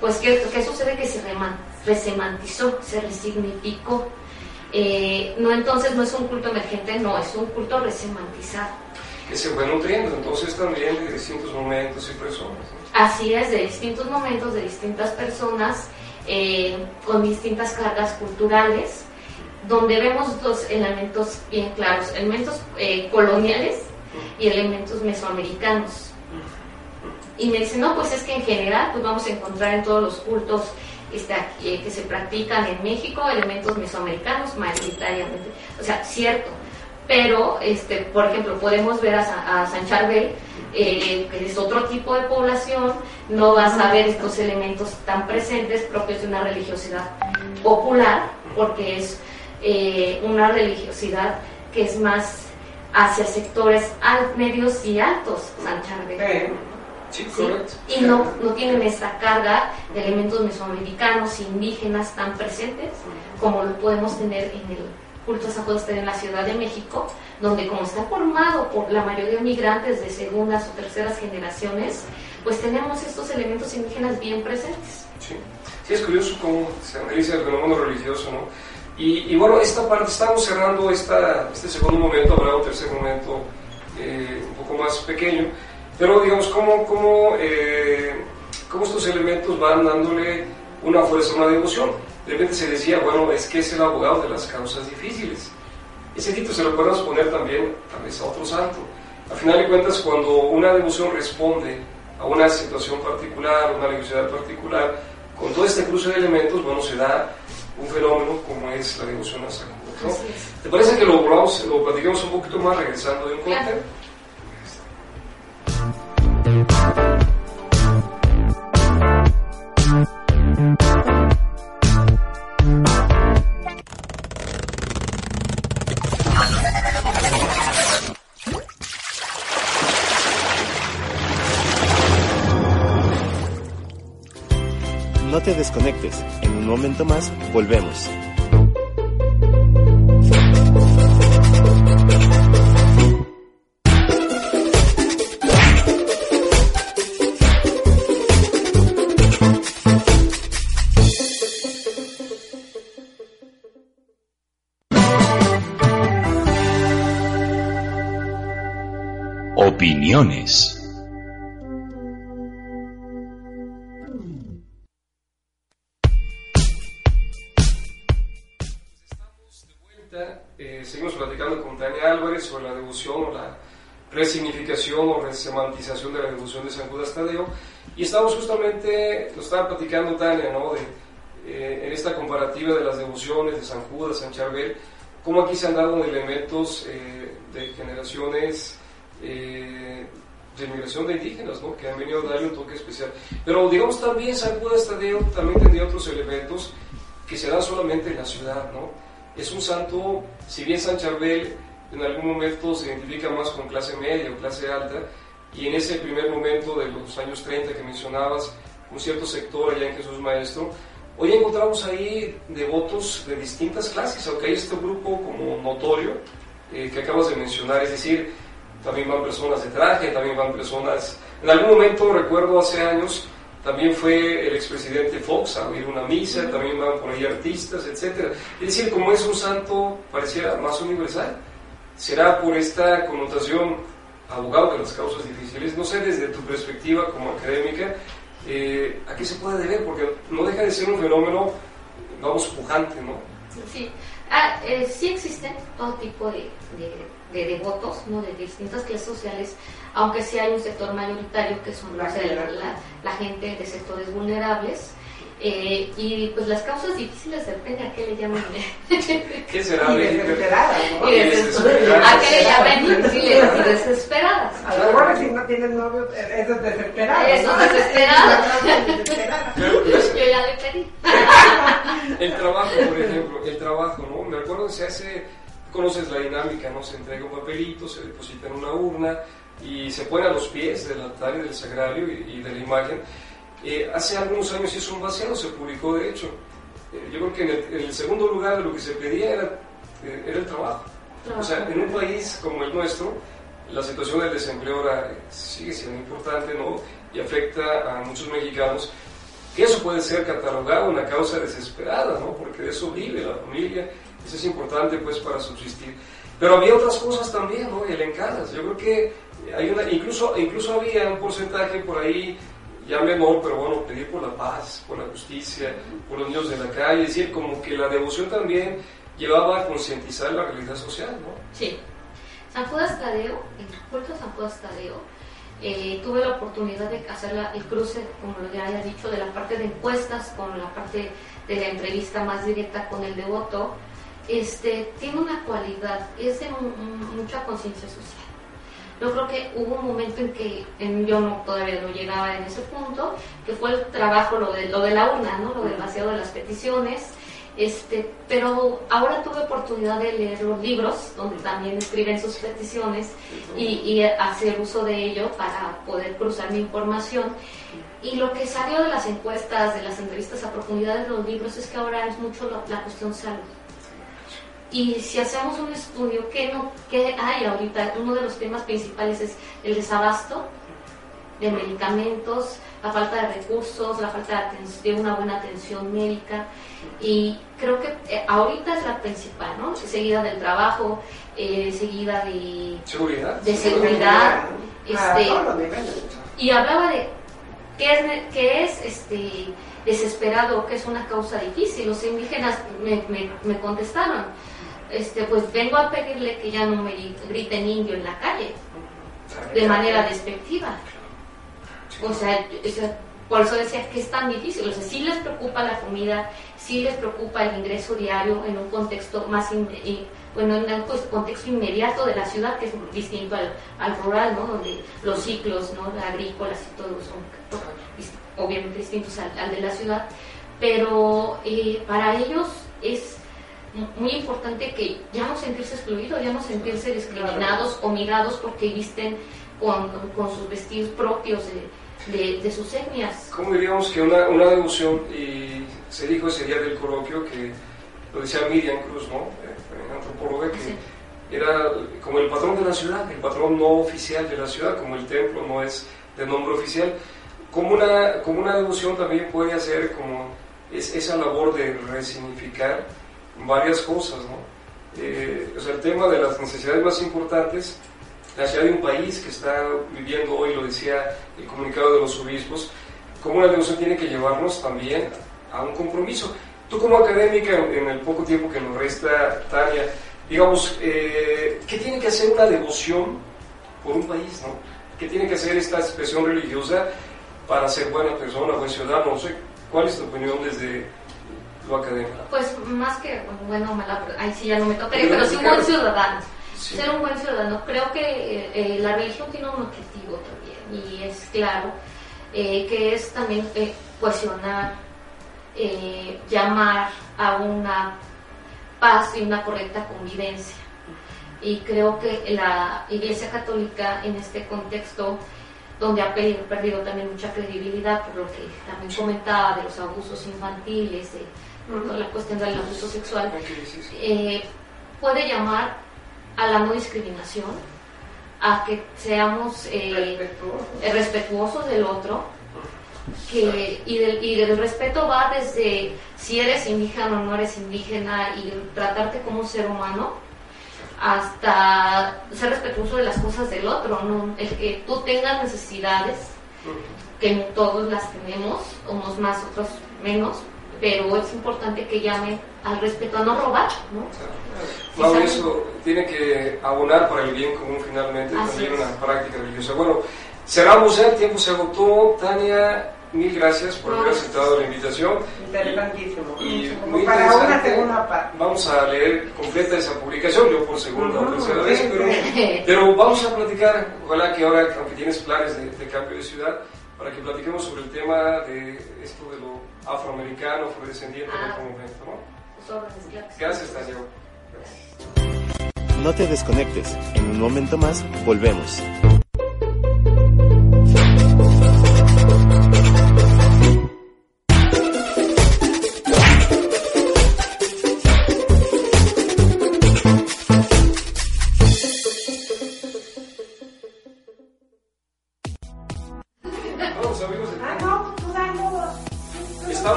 Pues, ¿qué, qué sucede? Que se reman- resemantizó, se resignificó. Eh, no, entonces no es un culto emergente, no, es un culto resemantizado. Que se fue nutriendo entonces también de distintos momentos y personas. ¿no? Así es, de distintos momentos, de distintas personas, eh, con distintas cargas culturales, donde vemos dos elementos bien claros, elementos eh, coloniales y elementos mesoamericanos. Y me dicen, no, pues es que en general pues vamos a encontrar en todos los cultos eh, que se practican en México elementos mesoamericanos mayoritariamente. O sea, cierto. Pero, este, por ejemplo, podemos ver a, Sa- a San Charbel, eh, que es otro tipo de población, no vas a ver estos elementos tan presentes propios de una religiosidad popular, porque es eh, una religiosidad que es más hacia sectores medios y altos, San Charbel. Sí, correcto. Y no, no tienen esta carga de elementos mesoamericanos, indígenas tan presentes como lo podemos tener en el culto a San Judas Tadeo en la Ciudad de México, donde como está formado por la mayoría de migrantes de segundas o terceras generaciones, pues tenemos estos elementos indígenas bien presentes. Sí. Sí, es curioso cómo se analiza el fenómeno religioso, ¿no? Y, y bueno, esta parte, estamos cerrando esta, este segundo momento, habrá un tercer momento eh, un poco más pequeño, pero digamos, cómo, cómo, eh, cómo estos elementos van dándole una fuerza, una devoción. De repente se decía, bueno, es que es el abogado de las causas difíciles. Ese título se lo podemos poner también tal vez a otro santo. Al final de cuentas, cuando una devoción responde a una situación particular, una religiosidad particular, con todo este cruce de elementos, bueno, se da un fenómeno como es la devoción a San Judas, ¿no? ¿Te parece que lo, lo platiquemos un poquito más regresando de un corte? Claro. No te desconectes. En un momento más volvemos. Opiniones. Eh, seguimos platicando con Tania Álvarez sobre la devoción o la resignificación o resemantización de la devoción de San Judas Tadeo. Y estamos justamente, lo estaba platicando Tania, ¿no? De, eh, en esta comparativa de las devociones de San Judas, San Charbel, cómo aquí se han dado elementos eh, de generaciones eh, de migración de indígenas, ¿no? que han venido a darle un toque especial. Pero digamos también San Judas Tadeo también tendría otros elementos que se dan solamente en la ciudad. ¿no? Es un santo, si bien San Charbel en algún momento se identifica más con clase media o clase alta, y en ese primer momento de los años 30 que mencionabas, un cierto sector allá en Jesús Maestro, hoy encontramos ahí devotos de distintas clases, aunque hay este grupo como notorio eh, que acabas de mencionar, es decir, también van personas de traje, también van personas... En algún momento, recuerdo hace años, también fue el expresidente Fox a oír una misa, también van por ahí artistas, etc. Es decir, como es un santo, pareciera más universal. Será por esta connotación abogado de las causas difíciles. No sé, desde tu perspectiva como académica, eh, ¿a qué se puede deber? Porque no deja de ser un fenómeno, vamos, pujante, ¿no? Sí, ah, eh, sí existen todo tipo de, de, devotos, ¿no? De distintas clases sociales, aunque sí hay un sector mayoritario que son la, la, la gente de sectores vulnerables eh, y pues las causas difíciles depende a qué le llaman. ¿Qué será? Y desesperadas, ¿no? Y desesperadas. ¿A qué le llaman difíciles y desesperadas? A lo mejor si no tienes novio, eso es desesperado. Eso ¿no? es desesperado. Yo ya le pedí. el trabajo, por ejemplo, el trabajo, ¿no? Me acuerdo que se hace, conoces la dinámica, ¿no? Se entrega un papelito, se deposita en una urna y se pone a los pies del altar y del sagrario y, y de la imagen eh, hace algunos años hizo un vaciado, se publicó de hecho. Eh, yo creo que en el, en el, segundo lugar de lo que se pedía era, eh, era el trabajo. trabajo. O sea, en un país como el nuestro, la situación del desempleo ahora sigue siendo importante, ¿no? Y afecta a muchos mexicanos. Que eso puede ser catalogado una causa desesperada, ¿no? Porque de eso vive la familia. Eso es importante, pues, para subsistir. Pero había otras cosas también, ¿no? Elencadas. Yo creo que hay una, incluso, incluso había un porcentaje por ahí ya menor, pero bueno, pedir por la paz, por la justicia, por los niños de la calle, es decir, como que la devoción también llevaba a concientizar la realidad social, ¿no? Sí. San Judas Tadeo, el culto San Judas Tadeo, eh, tuve la oportunidad de hacer el cruce, como ya haya dicho, de la parte de encuestas con la parte de la entrevista más directa con el devoto. Este, tiene una cualidad, es de mucha conciencia social yo creo que hubo un momento en que en, yo no, todavía no llegaba en ese punto, que fue el trabajo, lo de, lo de la urna, ¿no? lo del vaciado de las peticiones. Este, pero ahora tuve oportunidad de leer los libros donde también escriben sus peticiones y, y, hacer uso de ello para poder cruzar mi información. Y lo que salió de las encuestas, de las entrevistas a profundidad de los libros es que ahora es mucho la, la cuestión salud y si hacemos un estudio, ¿qué, no, ¿qué hay ahorita? Uno de los temas principales es el desabasto de medicamentos, la falta de recursos, la falta de, de una buena atención médica. Y creo que eh, ahorita es la principal, ¿no? Seguida del trabajo, eh, seguida de seguridad. De seguridad este, y hablaba de qué es, qué es este, desesperado, qué es una causa difícil. Los indígenas me, me, me contestaron este, pues vengo a pedirle que ya no me griten indio en la calle de manera despectiva. O sea, por eso decía que es tan difícil. O sea, sí les preocupa la comida, sí les preocupa el ingreso diario en un contexto más, bueno, en un contexto inmediato de la ciudad, que es distinto al, al rural, ¿no? Donde los ciclos, ¿no? Agrícolas y todo son obviamente distintos al, al de la ciudad. Pero eh, para ellos es muy importante que ya no sentirse excluidos, ya no sentirse discriminados o mirados porque visten con, con sus vestidos propios de, de, de, sus etnias. ¿Cómo diríamos que una, una devoción, y se dijo ese día del coloquio, que lo decía Miriam Cruz, ¿no? Eh, antropóloga, que sí. era como el patrón de la ciudad, el patrón no oficial de la ciudad, como el templo no es de nombre oficial, como una, como una devoción también puede hacer como es, esa labor de resignificar varias cosas, ¿no? Eh, o sea, el tema de las necesidades más importantes, la ciudad de un país que está viviendo hoy, lo decía el comunicado de los obispos, como una devoción tiene que llevarnos también a un compromiso. Tú como académica, en el poco tiempo que nos resta, Tania, digamos, eh, ¿qué tiene que hacer una devoción por un país, ¿no? ¿Qué tiene que hacer esta expresión religiosa para ser buena persona, buen ciudadano? No sé, ¿cuál es tu opinión desde lo académico? Pues más que bueno o mala, ahí sí ya no me tocaría, Pero sí buen ciudadano. Sí. Ser un buen ciudadano. Creo que eh, eh, la religión tiene un objetivo también y es claro, eh, que es también eh, cohesionar, eh, llamar a una paz y una correcta convivencia. Y creo que la Iglesia Católica en este contexto, donde ha pe- perdido también mucha credibilidad por lo que también comentaba de los abusos infantiles, de la cuestión del abuso sexual, eh, puede llamar a la no discriminación, a que seamos eh, eh, respetuosos del otro, que, y, del, y del respeto va desde si eres indígena o no eres indígena y tratarte como un ser humano, hasta ser respetuoso de las cosas del otro, ¿no? el que tú tengas necesidades, que todos las tenemos, unos más, otros menos, pero es importante que llamen al respeto, a no robar, ¿no? Claro, saben. eso tiene que abonar para el bien común finalmente, Así también es. una práctica religiosa. Bueno, cerramos ya, el tiempo se agotó. Tania, mil gracias por haber aceptado la invitación. Interesantísimo. Y muy para una segunda parte. Vamos a leer completa esa publicación, yo por segunda o tercera vez, pero, pero vamos a platicar, ojalá que ahora, aunque tienes planes de, de cambio de ciudad, para que platiquemos sobre el tema de esto de lo afroamericano, afrodescendiente en Ah. otro momento, ¿no? Sí. Gracias, Tania. Gracias. No te desconectes. En un momento más, volvemos.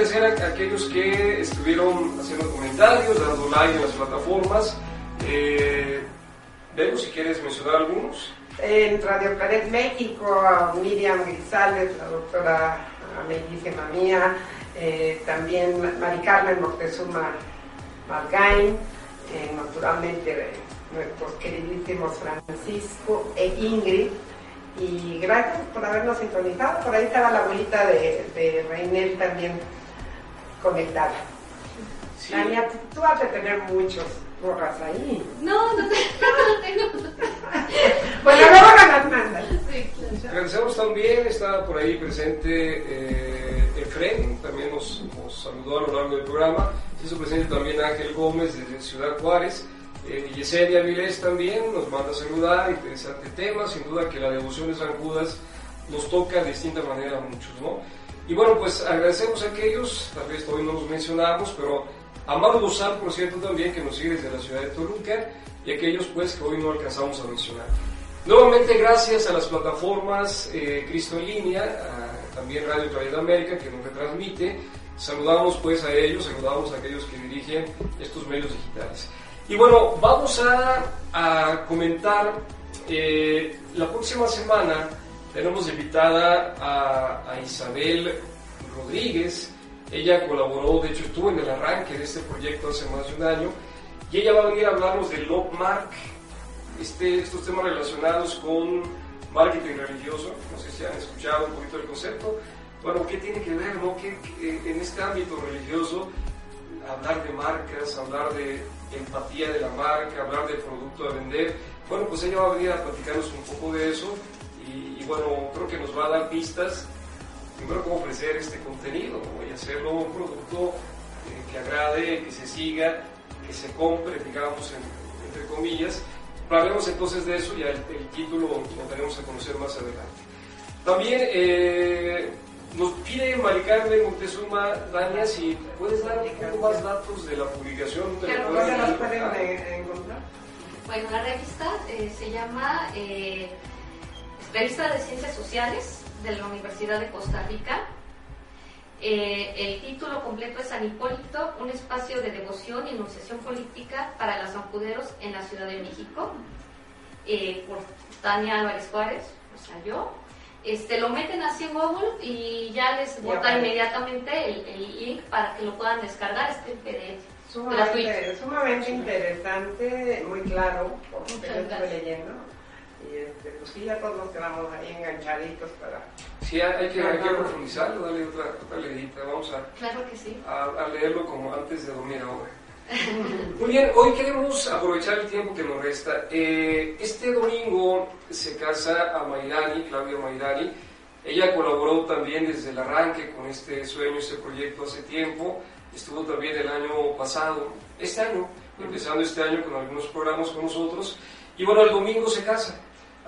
Agradecer a aquellos que estuvieron haciendo comentarios, dando like en las plataformas. Eh, si quieres mencionar algunos. En Radio Claret México, a Miriam Grisales, la doctora amiguísima mía, eh, también Mari Carmen Moctezuma Margain, eh, naturalmente nuestros queridísimos Francisco e Ingrid. Y gracias por habernos sintonizado. Por ahí estaba la abuelita de, de Reinel también conectada. Sí. Tania, tú- tú vas a tener muchos borras ahí. No, no, te- no tengo. Bueno, luego me las mandas. Sí, claro. Agradecemos también, está por ahí presente eh, Efren, también nos, nos saludó a lo largo del programa. Se hizo presente también Ángel Gómez desde Ciudad Juárez. Eh, Yesenia Vilés también nos manda a saludar, interesante tema, sin duda que la devoción de San Judas nos toca de distinta manera a muchos, ¿no? Y bueno, pues agradecemos a aquellos, tal vez hoy no los mencionamos, pero a Maru Dosal, por cierto, también, que nos sigue desde la ciudad de Toluca, y aquellos pues que hoy no alcanzamos a mencionar. Nuevamente gracias a las plataformas eh, Cristo en línea, a- también Radio Claridad América que nos retransmite. Saludamos pues a ellos, saludamos a aquellos que dirigen estos medios digitales. Y bueno, vamos a, a comentar, eh, la próxima semana tenemos invitada a, a Isabel Rodríguez. Ella colaboró, de hecho estuvo en el arranque de este proyecto hace más de un año. Y ella va a venir a hablarnos del Logmark, este, estos temas relacionados con marketing religioso. No sé si han escuchado un poquito el concepto. Bueno, ¿qué tiene que ver no? ¿Qué- qué- en este ámbito religioso? Hablar de marcas, hablar de empatía de la marca, hablar del producto a vender. Bueno, pues ella va a venir a platicarnos un poco de eso bueno, creo que nos va a dar pistas primero cómo ofrecer este contenido ¿no? y hacerlo un producto eh, que agrade, que se siga, que se compre, digamos, en- entre comillas. Hablaremos entonces de eso y el, el título lo daremos a conocer más adelante. También eh, nos pide Mari Carmen Montezuma, Dania, si puedes dar un poco más datos de la publicación. ¿dónde la Claro, ¿Dónde pueden las pueden encontrar? eh, encontrar? Bueno, la revista eh, se llama eh, Revista de Ciencias Sociales de la Universidad de Costa Rica. Eh, el título completo es San Hipólito, un espacio de devoción y enunciación política para los sanjuderos en la Ciudad de México, eh, por Tania Álvarez Juárez, o sea, yo. este, lo meten así en Google y ya les bota inmediatamente el, el link para que lo puedan descargar, este PDF. Sumamente, gratuito. sumamente interesante, muy claro, por lo estuve leyendo. Y este, pues sí, ya todos nos quedamos ahí enganchaditos para... Sí, hay que, hay que profundizarlo, darle otra, otra leidita. Vamos a, Claro que sí. a, a leerlo como antes de dormir ahora. Muy bien, hoy queremos aprovechar el tiempo que nos resta. Eh, este domingo se casa a Mayrani, Claudia Mayrani. Ella colaboró también desde el arranque con este sueño, este proyecto hace tiempo. Estuvo también el año pasado, este año, empezando este año con algunos programas con nosotros. Y bueno, el domingo se casa.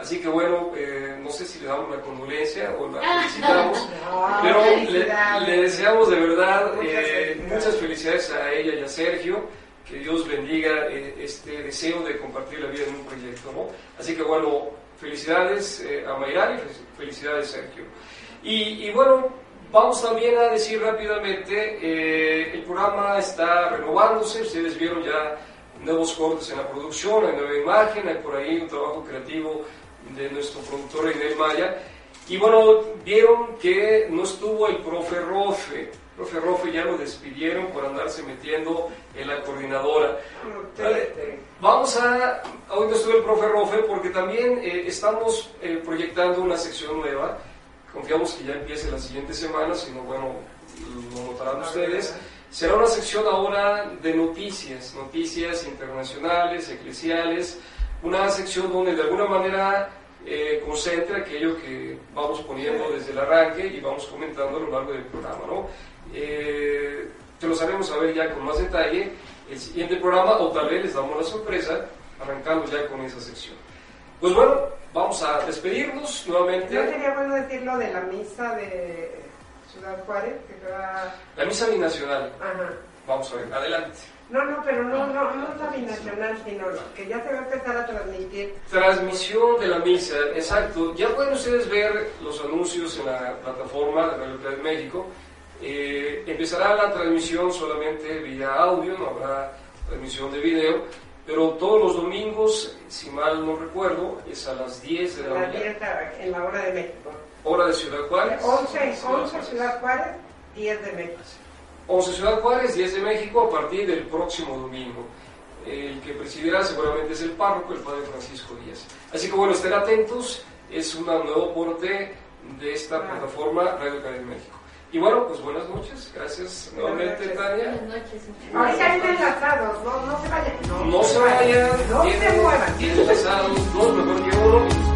Así que bueno, eh, no sé si le damos la condolencia o la felicitamos, No, pero le, deseamos de verdad Muchas eh, felicidades. muchas felicidades a ella y a Sergio, que Dios bendiga eh, este deseo de compartir la vida en un proyecto, ¿no? Así que bueno, felicidades a Mayrani, fel- felicidades Sergio. Y, y bueno, vamos también a decir rápidamente, el programa está renovándose, ustedes vieron ya nuevos cortes en la producción, hay nueva imagen, hay por ahí un trabajo creativo de nuestro productor Inel Maya. Y bueno, vieron que no estuvo el profe Rofe. Profe Rofe ya lo despidieron por andarse metiendo en la coordinadora. Triste. Vamos a, hoy no estuvo el profe Rofe porque también eh, estamos eh, proyectando una sección nueva. Confiamos que ya empiece la siguiente semana, si no, bueno, lo notarán ustedes. Será una sección ahora de noticias, noticias internacionales, eclesiales, una sección donde de alguna manera eh, concentre aquello que vamos poniendo desde el arranque y vamos comentando a lo largo del programa, ¿no? Eh, te lo haremos saber ya con más detalle el siguiente programa o tal vez les damos la sorpresa arrancando ya con esa sección. Pues bueno, vamos a despedirnos nuevamente. No sería bueno decir lo de la misa de Ciudad Juárez, que va... La misa binacional, Ajá. Vamos a ver, adelante. No, no, pero no, no, no es la binacional, sino que ya se va a empezar a transmitir. Transmisión de la misa, exacto. Ya pueden ustedes ver los anuncios en la plataforma de Radio Claret México. Eh, empezará la transmisión solamente vía audio, no habrá transmisión de video, pero todos los domingos, si mal no recuerdo, es a las 10 de la mañana, en la hora de México. hora de Ciudad Juárez. 11, Ciudad 11 Juárez. Ciudad Juárez, 10 de México. 11 Ciudad Juárez, 10 de México, a partir del próximo domingo. El que presidirá seguramente es el párroco, el padre Francisco Díaz. Así que bueno, estén atentos, es un nuevo aporte de esta plataforma Radio Academia México. Y bueno, pues buenas noches, gracias nuevamente. Tania. Buenas noches. Ahorita vienen enlazados, no, no se vayan. No se vayan, No se tienen muevan. 10 enlazados, dos mejor que uno.